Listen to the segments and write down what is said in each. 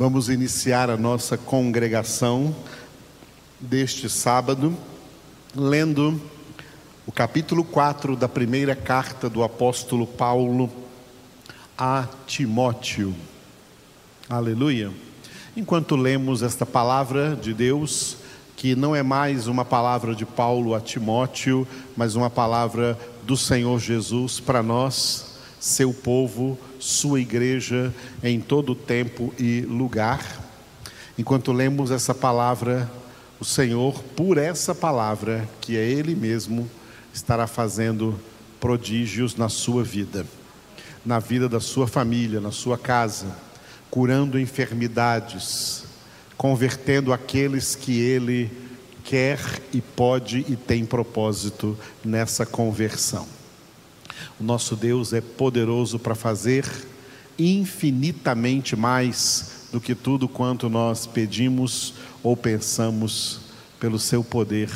Vamos iniciar a nossa congregação deste sábado lendo o capítulo 4 da primeira carta do apóstolo Paulo a Timóteo. Aleluia. Enquanto lemos esta palavra de Deus, que não é mais uma palavra de Paulo a Timóteo, mas uma palavra do Senhor Jesus para nós, seu povo, sua igreja, em todo tempo e lugar. Enquanto lemos essa palavra, o Senhor, por essa palavra, que é Ele mesmo, estará fazendo prodígios na sua vida, na vida da sua família, na sua casa, curando enfermidades, convertendo aqueles que Ele quer e pode e tem propósito nessa conversão. O nosso Deus é poderoso para fazer infinitamente mais do que tudo quanto nós pedimos ou pensamos pelo seu poder,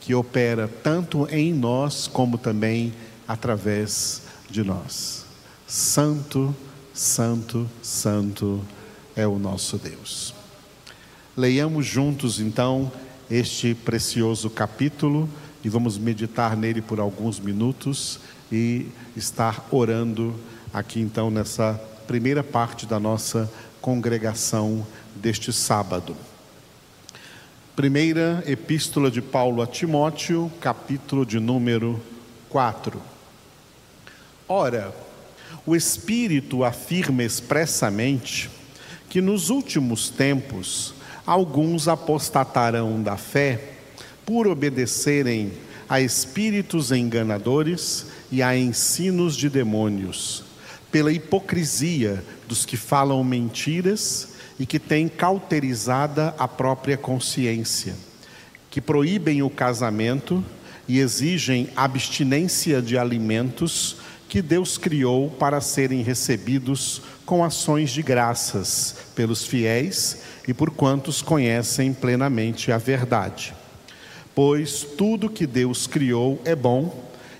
que opera tanto em nós como também através de nós. Santo, Santo, Santo é o nosso Deus. Leiamos juntos então este precioso capítulo e vamos meditar nele por alguns minutos e estar orando aqui então nessa primeira parte da nossa congregação deste sábado. Primeira Epístola de Paulo a Timóteo, capítulo de número 4. Ora, o Espírito afirma expressamente que nos últimos tempos alguns apostatarão da fé por obedecerem a espíritos enganadores e a ensinos de demônios, pela hipocrisia dos que falam mentiras e que têm cauterizada a própria consciência, que proíbem o casamento e exigem abstinência de alimentos que Deus criou para serem recebidos com ações de graças pelos fiéis e por quantos conhecem plenamente a verdade. Pois tudo que Deus criou é bom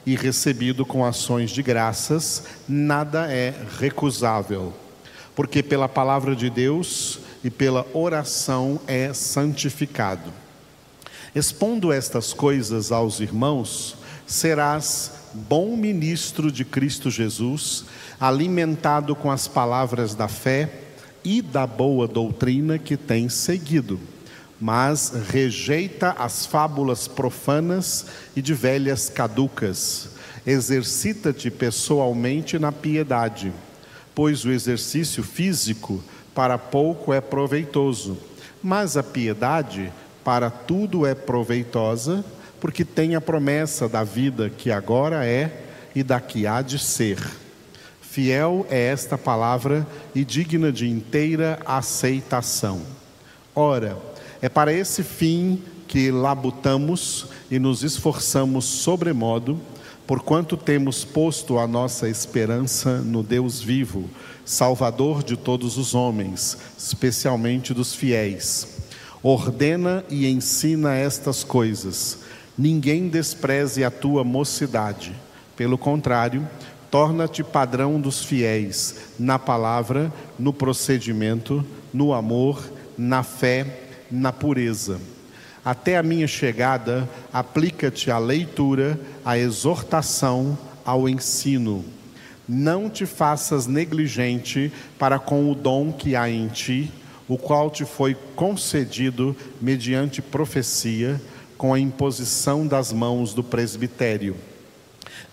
e recebido com ações de graças, nada é recusável, porque pela palavra de Deus e pela oração é santificado. Expondo estas coisas aos irmãos, serás bom ministro de Cristo Jesus, alimentado com as palavras da fé e da boa doutrina que tem seguido, mas rejeita as fábulas profanas e de velhas caducas. Exercita-te pessoalmente na piedade, pois o exercício físico para pouco é proveitoso, mas a piedade para tudo é proveitosa, porque tem a promessa da vida que agora é e da que há de ser. Fiel é esta palavra e digna de inteira aceitação. Ora, é para esse fim que labutamos e nos esforçamos sobremodo, porquanto temos posto a nossa esperança no Deus vivo, Salvador de todos os homens, especialmente dos fiéis. Ordena e ensina estas coisas. Ninguém despreze a tua mocidade. Pelo contrário, torna-te padrão dos fiéis na palavra, no procedimento, no amor, na fé, na pureza. Até a minha chegada, aplica-te à leitura, à exortação, ao ensino. Não te faças negligente para com o dom que há em ti, o qual te foi concedido mediante profecia, com a imposição das mãos do presbitério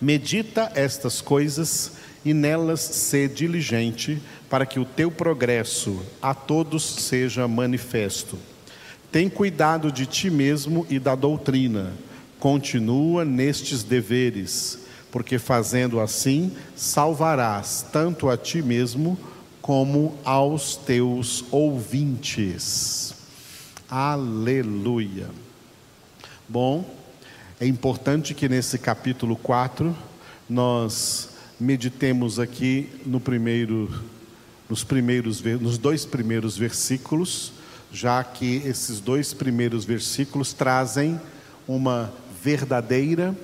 Medita estas coisas e nelas sê diligente, para que o teu progresso a todos seja manifesto. Tem cuidado de ti mesmo e da doutrina. Continua nestes deveres, porque fazendo assim salvarás tanto a ti mesmo como aos teus ouvintes. Aleluia. Bom, é importante que nesse capítulo 4 nós meditemos aqui no primeiro, nos, primeiros, nos dois primeiros versículos, já que esses dois primeiros versículos trazem uma verdadeira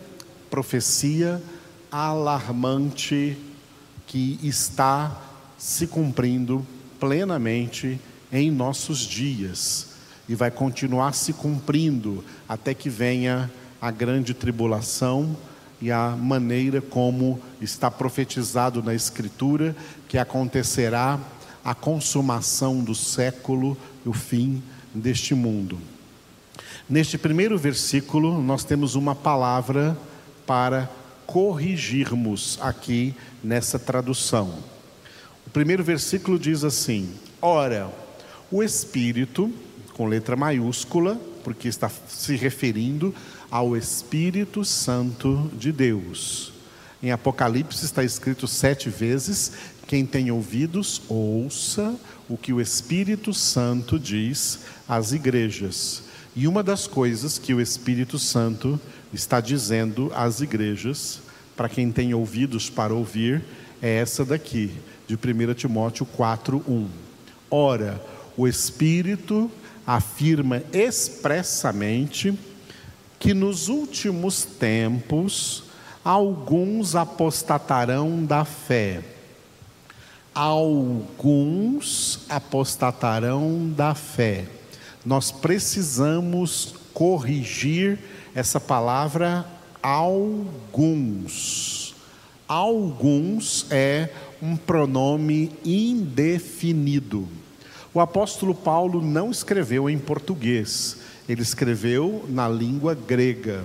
profecia alarmante que está se cumprindo plenamente em nossos dias e vai continuar se cumprindo até que venha a grande tribulação e a maneira como está profetizado na Escritura que acontecerá a consumação do século o fim deste mundo. Neste primeiro versículo, nós temos uma palavra para corrigirmos aqui nessa tradução. O primeiro versículo diz assim: Ora, o Espírito, com letra maiúscula, porque está se referindo ao Espírito Santo de Deus. Em Apocalipse está escrito sete vezes: quem tem ouvidos, ouça o que o Espírito Santo diz às igrejas. E uma das coisas que o Espírito Santo está dizendo às igrejas, para quem tem ouvidos para ouvir, é essa daqui, de 1 Timóteo 4:1. Ora, o Espírito afirma expressamente que nos últimos tempos alguns apostatarão da fé. Alguns apostatarão da fé. Nós precisamos corrigir essa palavra alguns. Alguns é um pronome indefinido. O apóstolo Paulo não escreveu em português, ele escreveu na língua grega.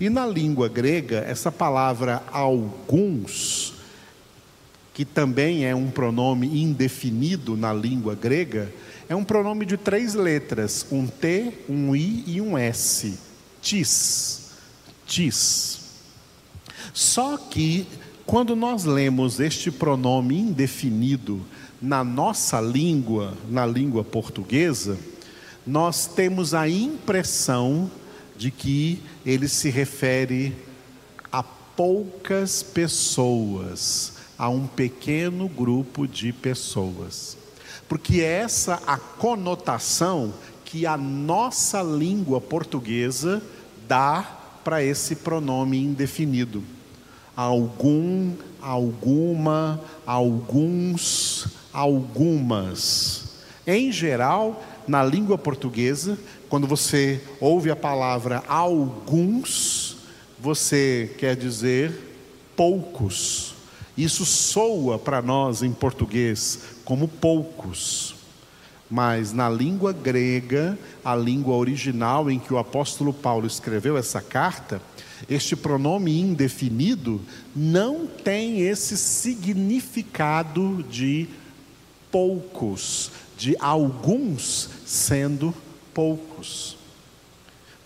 E na língua grega, essa palavra alguns, que também é um pronome indefinido na língua grega, é um pronome de três letras: um T, um I e um S. Tis. Tis. Só que, quando nós lemos este pronome indefinido na nossa língua, na língua portuguesa, nós temos a impressão de que ele se refere a poucas pessoas, a um pequeno grupo de pessoas. Porque é essa a conotação que a nossa língua portuguesa dá para esse pronome indefinido. Algum, alguma, alguns, algumas. Em geral, na língua portuguesa, quando você ouve a palavra alguns, você quer dizer poucos. Isso soa para nós em português como poucos. Mas na língua grega, a língua original em que o apóstolo Paulo escreveu essa carta, este pronome indefinido não tem esse significado de poucos, de alguns sendo poucos.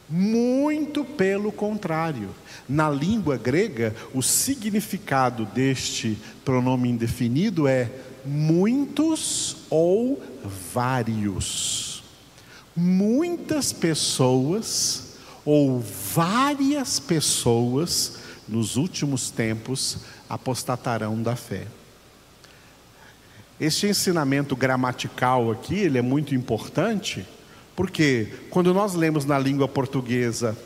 Muito pelo contrário. Na língua grega, o significado deste pronome indefinido é muitos ou vários. Muitas pessoas ou várias pessoas nos últimos tempos apostatarão da fé. Este ensinamento gramatical aqui, ele é muito importante, porque quando nós lemos na língua portuguesa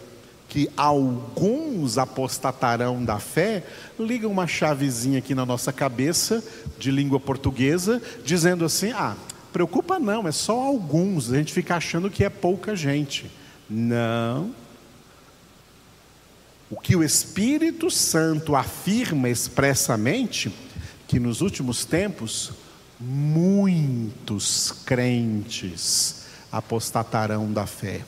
que alguns apostatarão da fé, liga uma chavezinha aqui na nossa cabeça de língua portuguesa, dizendo assim: "Ah, preocupa não, é só alguns". A gente fica achando que é pouca gente. Não. O que o Espírito Santo afirma expressamente que nos últimos tempos muitos crentes apostatarão da fé.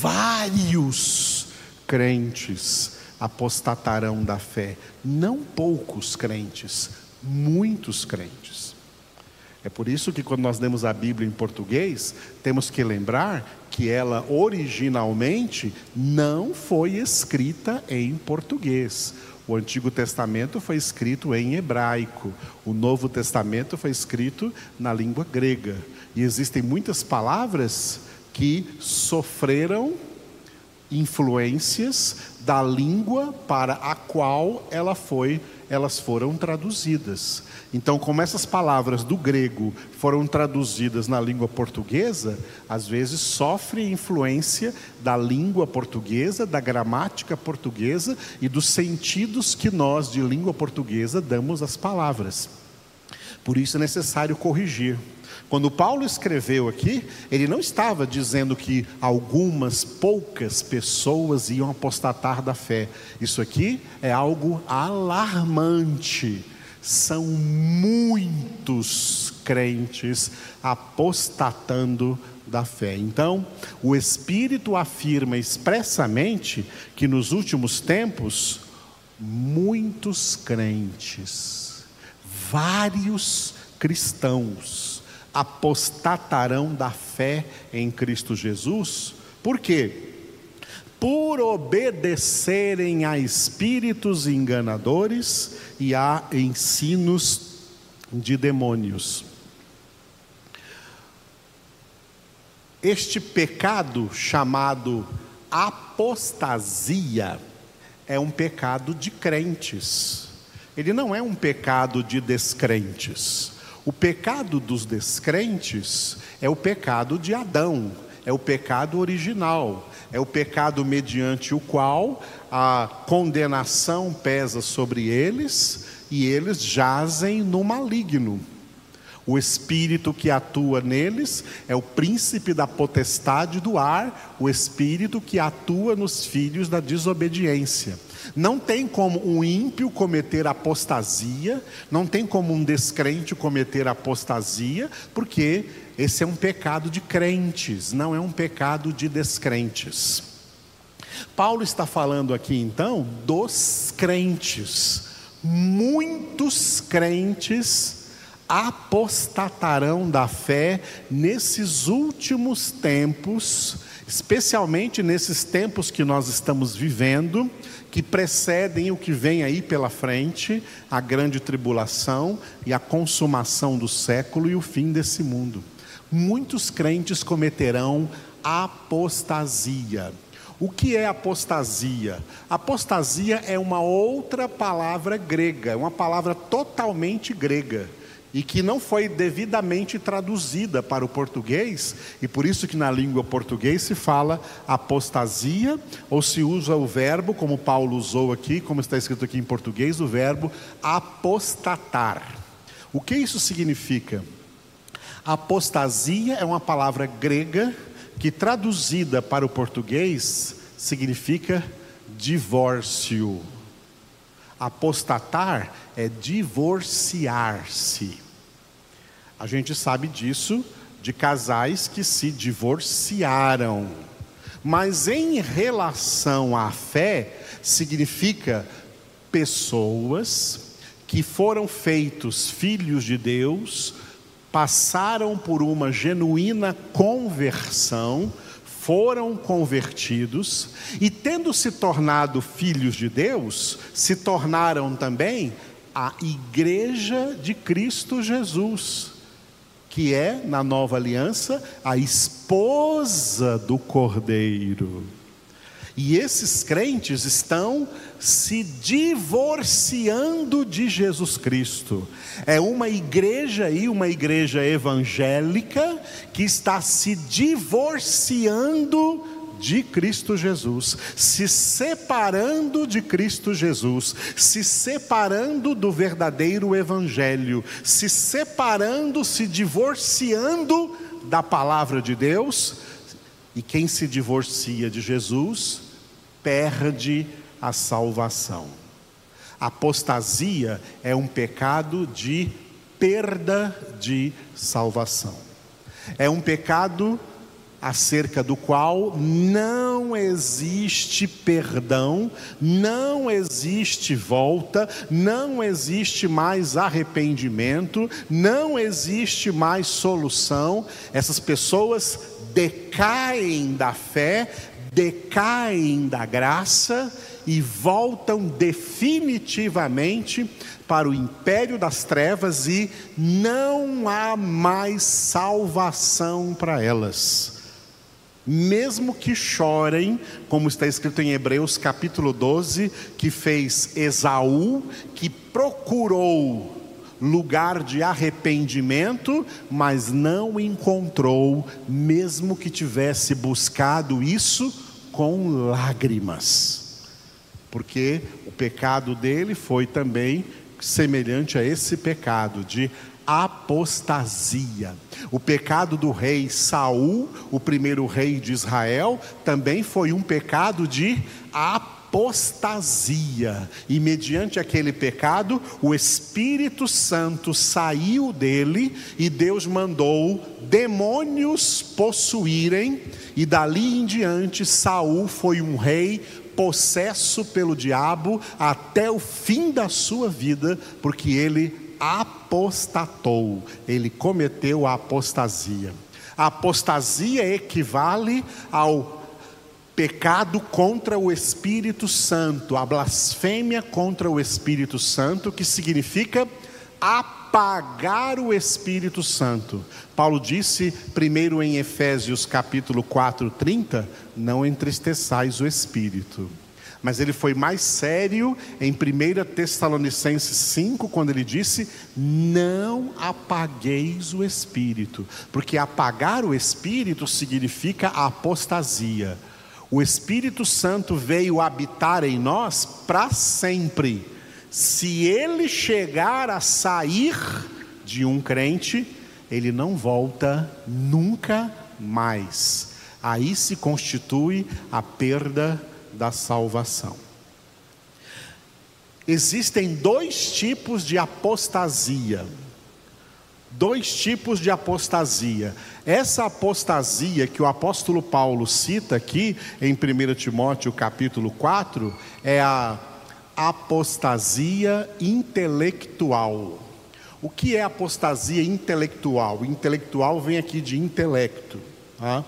Vários crentes apostatarão da fé. Não poucos crentes, muitos crentes. É por isso que quando nós lemos a Bíblia em português, temos que lembrar que ela originalmente não foi escrita em português. O Antigo Testamento foi escrito em hebraico, o Novo Testamento foi escrito na língua grega. E existem muitas palavras que sofreram influências da língua para a qual ela foi, elas foram traduzidas. Então, como essas palavras do grego foram traduzidas na língua portuguesa, às vezes sofre influência da língua portuguesa, da gramática portuguesa e dos sentidos que nós de língua portuguesa damos às palavras. Por isso é necessário corrigir. Quando Paulo escreveu aqui, ele não estava dizendo que algumas poucas pessoas iam apostatar da fé. Isso aqui é algo alarmante. São muitos crentes apostatando da fé. Então, o Espírito afirma expressamente que nos últimos tempos, muitos crentes, vários cristãos, apostatarão da fé em Cristo Jesus. Por quê? Por obedecerem a espíritos enganadores e a ensinos de demônios. Este pecado chamado apostasia é um pecado de crentes. Ele não é um pecado de descrentes. O pecado dos descrentes é o pecado de Adão, é o pecado original, é o pecado mediante o qual a condenação pesa sobre eles e eles jazem no maligno. O espírito que atua neles é o príncipe da potestade do ar, o espírito que atua nos filhos da desobediência. Não tem como um ímpio cometer apostasia, não tem como um descrente cometer apostasia, porque esse é um pecado de crentes, não é um pecado de descrentes. Paulo está falando aqui então dos crentes. Muitos crentes apostatarão da fé nesses últimos tempos, especialmente nesses tempos que nós estamos vivendo, que precedem o que vem aí pela frente, a grande tribulação e a consumação do século e o fim desse mundo. Muitos crentes cometerão apostasia. O que é apostasia? Apostasia é uma outra palavra grega, é uma palavra totalmente grega e que não foi devidamente traduzida para o português, e por isso que na língua português se fala apostasia, ou se usa o verbo, como Paulo usou aqui, como está escrito aqui em português, o verbo apostatar. O que isso significa? Apostasia é uma palavra grega que traduzida para o português significa divórcio. Apostatar é divorciar-se. A gente sabe disso de casais que se divorciaram. Mas em relação à fé, significa pessoas que foram feitos filhos de Deus, passaram por uma genuína conversão, foram convertidos e, tendo se tornado filhos de Deus, se tornaram também a igreja de Cristo Jesus que é, na nova aliança, a esposa do Cordeiro. E esses crentes estão se divorciando de Jesus Cristo. É uma igreja aí, uma igreja evangélica, que está se divorciando de Cristo Jesus, se separando de Cristo Jesus, se separando do verdadeiro Evangelho, se separando, se divorciando da palavra de Deus, e quem se divorcia de Jesus perde a salvação. Apostasia é um pecado de perda de salvação. É um pecado acerca do qual não existe perdão, não existe volta, não existe mais arrependimento, não existe mais solução. Essas pessoas decaem da fé, decaem da graça e voltam definitivamente para o império das trevas e não há mais salvação para elas mesmo que chorem, como está escrito em Hebreus capítulo 12, que fez Esaú, que procurou lugar de arrependimento, mas não encontrou, mesmo que tivesse buscado isso com lágrimas, porque o pecado dele foi também semelhante a esse pecado de apostasia. O pecado do rei Saul, o primeiro rei de Israel, também foi um pecado de apostasia. E mediante aquele pecado, o Espírito Santo saiu dele e Deus mandou demônios possuírem, e dali em diante Saul foi um rei possesso pelo diabo até o fim da sua vida, porque ele apostatou, ele cometeu a apostasia. A apostasia equivale ao pecado contra o Espírito Santo, a blasfêmia contra o Espírito Santo, que significa apagar o Espírito Santo. Paulo disse primeiro em Efésios capítulo 4, 30, não entristeçais o Espírito. Mas ele foi mais sério em 1 Tessalonicenses 5, quando ele disse: Não apagueis o espírito, porque apagar o espírito significa apostasia. O Espírito Santo veio habitar em nós para sempre. Se ele chegar a sair de um crente, ele não volta nunca mais. Aí se constitui a perda da salvação. Existem dois tipos de apostasia. Dois tipos de apostasia. Essa apostasia que o apóstolo Paulo cita aqui em 1 Timóteo capítulo 4 é a apostasia intelectual. O que é apostasia intelectual? Intelectual vem aqui de intelecto. Tá?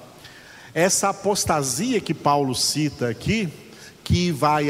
Essa apostasia que Paulo cita aqui, que vai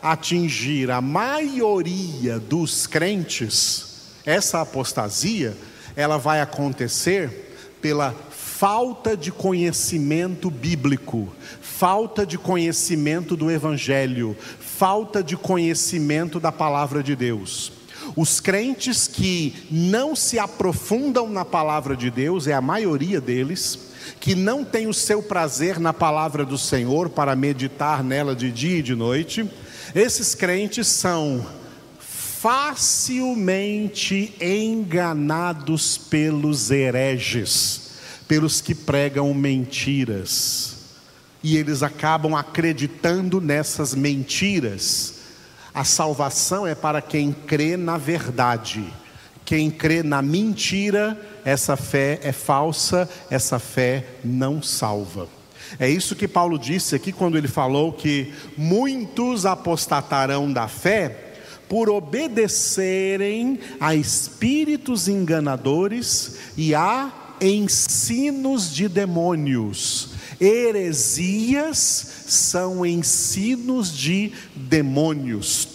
atingir a maioria dos crentes, essa apostasia, ela vai acontecer pela falta de conhecimento bíblico, falta de conhecimento do Evangelho, falta de conhecimento da palavra de Deus. Os crentes que não se aprofundam na palavra de Deus, é a maioria deles, que não tem o seu prazer na palavra do Senhor para meditar nela de dia e de noite, esses crentes são facilmente enganados pelos hereges, pelos que pregam mentiras. E eles acabam acreditando nessas mentiras. A salvação é para quem crê na verdade. Quem crê na mentira essa fé é falsa, essa fé não salva. É isso que Paulo disse aqui quando ele falou que muitos apostatarão da fé por obedecerem a espíritos enganadores e a ensinos de demônios. Heresias são ensinos de demônios.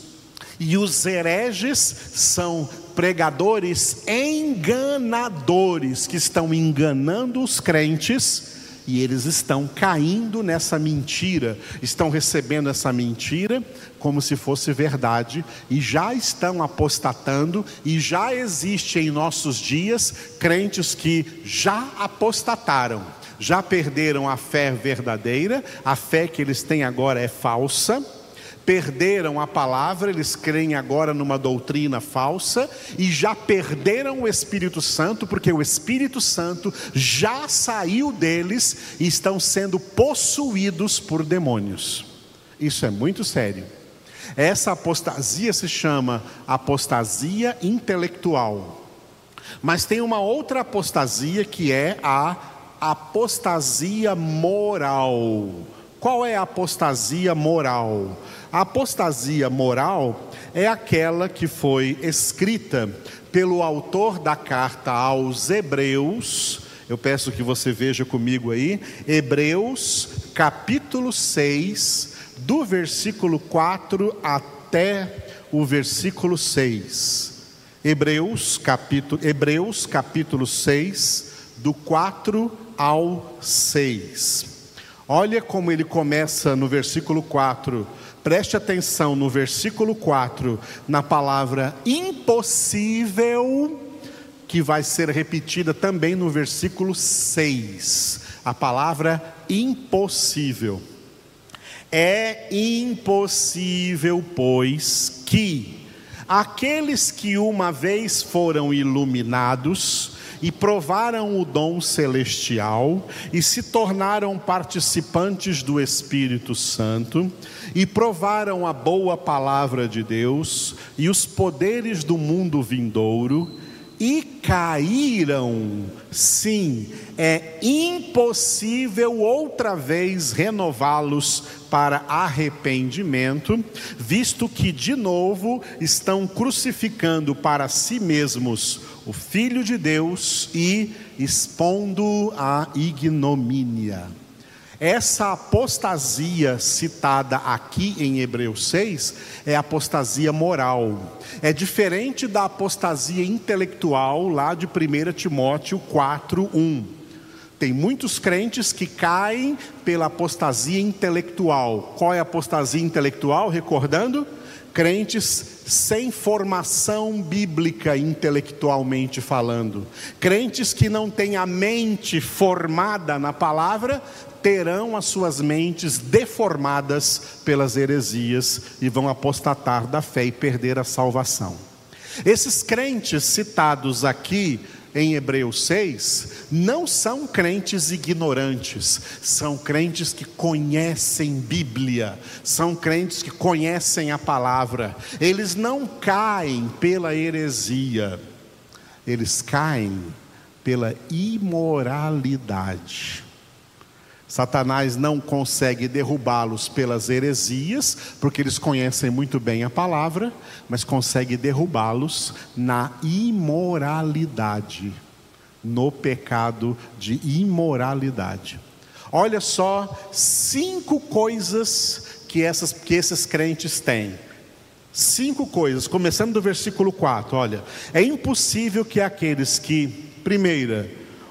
E os hereges são pregadores enganadores que estão enganando os crentes e eles estão caindo nessa mentira, estão recebendo essa mentira como se fosse verdade e já estão apostatando e já existe em nossos dias crentes que já apostataram, já perderam a fé verdadeira, a fé que eles têm agora é falsa perderam a palavra, eles creem agora numa doutrina falsa e já perderam o Espírito Santo, porque o Espírito Santo já saiu deles e estão sendo possuídos por demônios. Isso é muito sério. Essa apostasia se chama apostasia intelectual. Mas tem uma outra apostasia que é a apostasia moral. Qual é a apostasia moral? A apostasia moral é aquela que foi escrita pelo autor da carta aos Hebreus. Eu peço que você veja comigo aí, Hebreus, capítulo 6, do versículo 4 até o versículo 6. Hebreus, capítulo, Hebreus, capítulo 6, do 4 ao 6. Olha como ele começa no versículo 4 Preste atenção no versículo 4, na palavra impossível, que vai ser repetida também no versículo 6. A palavra impossível. É impossível, pois, que Aqueles que uma vez foram iluminados e provaram o dom celestial e se tornaram participantes do Espírito Santo e provaram a boa palavra de Deus e os poderes do mundo vindouro e caíram. Sim, é impossível outra vez renová-los para arrependimento, visto que de novo estão crucificando para si mesmos o Filho de Deus e expondo a ignomínia. Essa apostasia citada aqui em Hebreus 6 é apostasia moral. É diferente da apostasia intelectual lá de 1 Timóteo 4:1. Tem muitos crentes que caem pela apostasia intelectual. Qual é a apostasia intelectual? Recordando? Crentes sem formação bíblica intelectualmente falando, crentes que não têm a mente formada na palavra, terão as suas mentes deformadas pelas heresias e vão apostatar da fé e perder a salvação. Esses crentes citados aqui em Hebreus 6, não são crentes ignorantes, são crentes que conhecem Bíblia, são crentes que conhecem a palavra, eles não caem pela heresia, eles caem pela imoralidade. Satanás não consegue derrubá-los pelas heresias, porque eles conhecem muito bem a palavra, mas consegue derrubá-los na imoralidade, no pecado de imoralidade. Olha só cinco coisas que, essas, que esses crentes têm. Cinco coisas, começando do versículo 4. Olha, é impossível que aqueles que, primeira,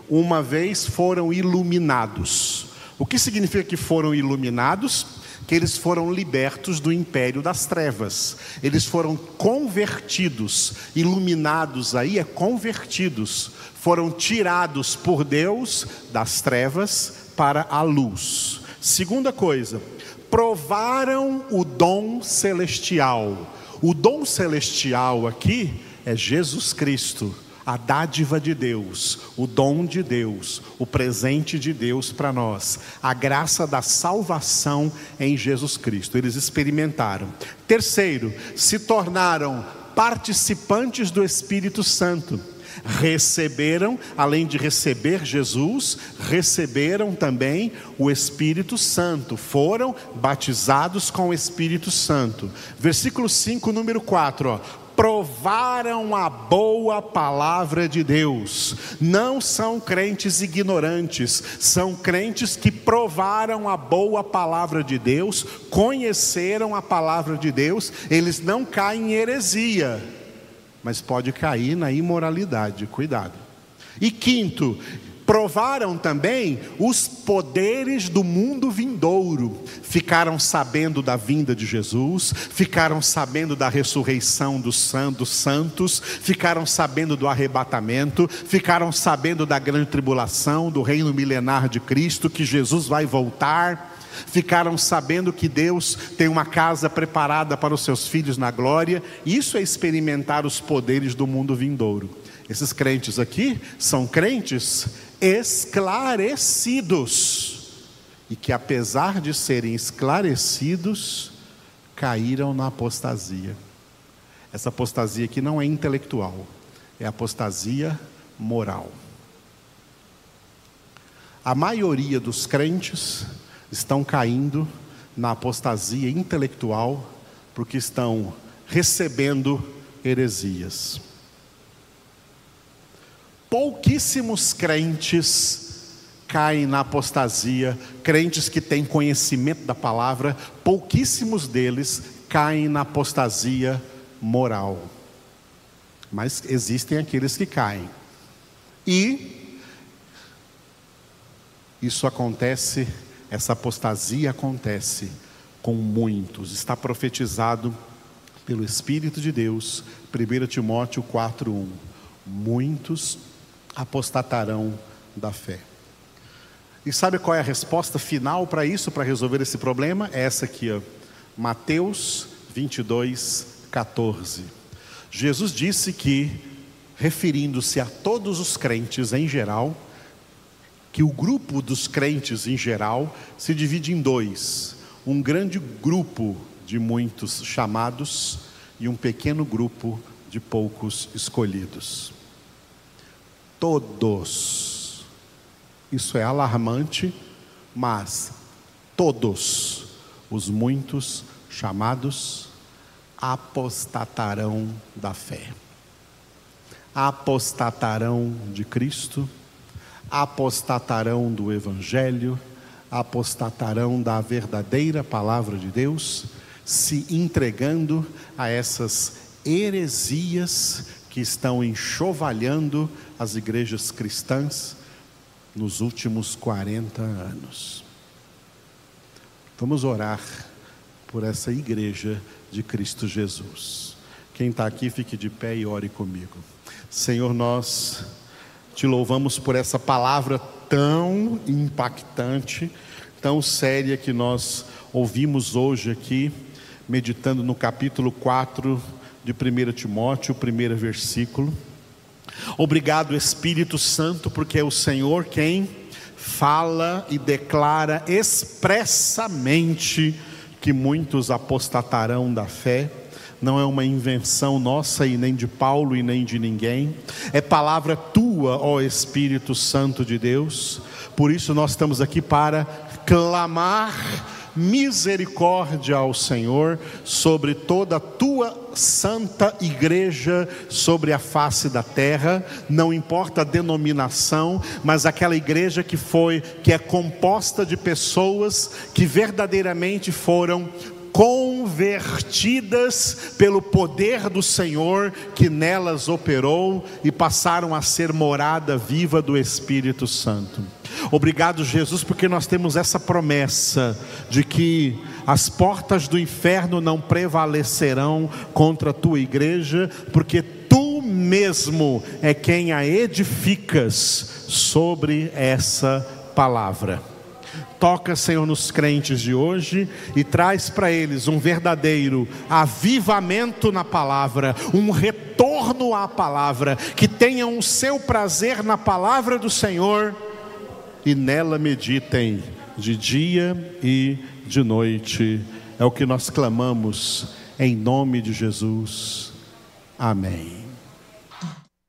uma vez foram iluminados, o que significa que foram iluminados? Que eles foram libertos do império das trevas, eles foram convertidos, iluminados aí é convertidos, foram tirados por Deus das trevas para a luz. Segunda coisa, provaram o dom celestial. O dom celestial aqui é Jesus Cristo a dádiva de Deus, o dom de Deus, o presente de Deus para nós, a graça da salvação em Jesus Cristo. Eles experimentaram. Terceiro, se tornaram participantes do Espírito Santo. Receberam, além de receber Jesus, receberam também o Espírito Santo, foram batizados com o Espírito Santo. Versículo 5, número 4, ó provaram a boa palavra de Deus. Não são crentes ignorantes, são crentes que provaram a boa palavra de Deus, conheceram a palavra de Deus, eles não caem em heresia, mas pode cair na imoralidade, cuidado. E quinto, provaram também os poderes do mundo vindouro, ficaram sabendo da vinda de Jesus, ficaram sabendo da ressurreição dos santos, ficaram sabendo do arrebatamento, ficaram sabendo da grande tribulação, do reino milenar de Cristo, que Jesus vai voltar. Ficaram sabendo que Deus tem uma casa preparada para os seus filhos na glória, isso é experimentar os poderes do mundo vindouro. Esses crentes aqui são crentes esclarecidos, e que apesar de serem esclarecidos, caíram na apostasia. Essa apostasia aqui não é intelectual, é apostasia moral. A maioria dos crentes estão caindo na apostasia intelectual porque estão recebendo heresias pouquíssimos crentes caem na apostasia, crentes que têm conhecimento da palavra, pouquíssimos deles caem na apostasia moral. Mas existem aqueles que caem. E isso acontece, essa apostasia acontece com muitos. Está profetizado pelo Espírito de Deus, 1 Timóteo 4:1. Muitos apostatarão da fé. E sabe qual é a resposta final para isso, para resolver esse problema? É essa aqui, ó. Mateus 22, 14. Jesus disse que, referindo-se a todos os crentes em geral, que o grupo dos crentes em geral se divide em dois: um grande grupo de muitos chamados e um pequeno grupo de poucos escolhidos. Todos. Isso é alarmante, mas todos os muitos chamados apostatarão da fé. Apostatarão de Cristo, apostatarão do Evangelho, apostatarão da verdadeira palavra de Deus, se entregando a essas heresias que estão enxovalhando as igrejas cristãs nos últimos 40 anos. Vamos orar por essa igreja de Cristo Jesus. Quem está aqui, fique de pé e ore comigo. Senhor, nós te louvamos por essa palavra tão impactante, tão séria que nós ouvimos hoje aqui, meditando no capítulo 4 de 1 Timóteo, primeiro versículo. Obrigado, Espírito Santo, porque é o Senhor quem fala e declara expressamente que muitos apostatarão da fé, não é uma invenção nossa e nem de Paulo e nem de ninguém, é palavra tua, ó Espírito Santo de Deus, por isso nós estamos aqui para clamar misericórdia ao Senhor sobre toda a tua santa igreja sobre a face da terra, não importa a denominação, mas aquela igreja que foi, que é composta de pessoas que verdadeiramente foram convertidas pelo poder do Senhor que nelas operou e passaram a ser morada viva do Espírito Santo. Obrigado, Jesus, porque nós temos essa promessa de que as portas do inferno não prevalecerão contra a tua igreja, porque tu mesmo é quem a edificas sobre essa palavra. Toca, Senhor, nos crentes de hoje e traz para eles um verdadeiro avivamento na palavra, um retorno à palavra, que tenham o seu prazer na palavra do Senhor e nela meditem de dia e de noite. É o que nós clamamos em nome de Jesus. Amém.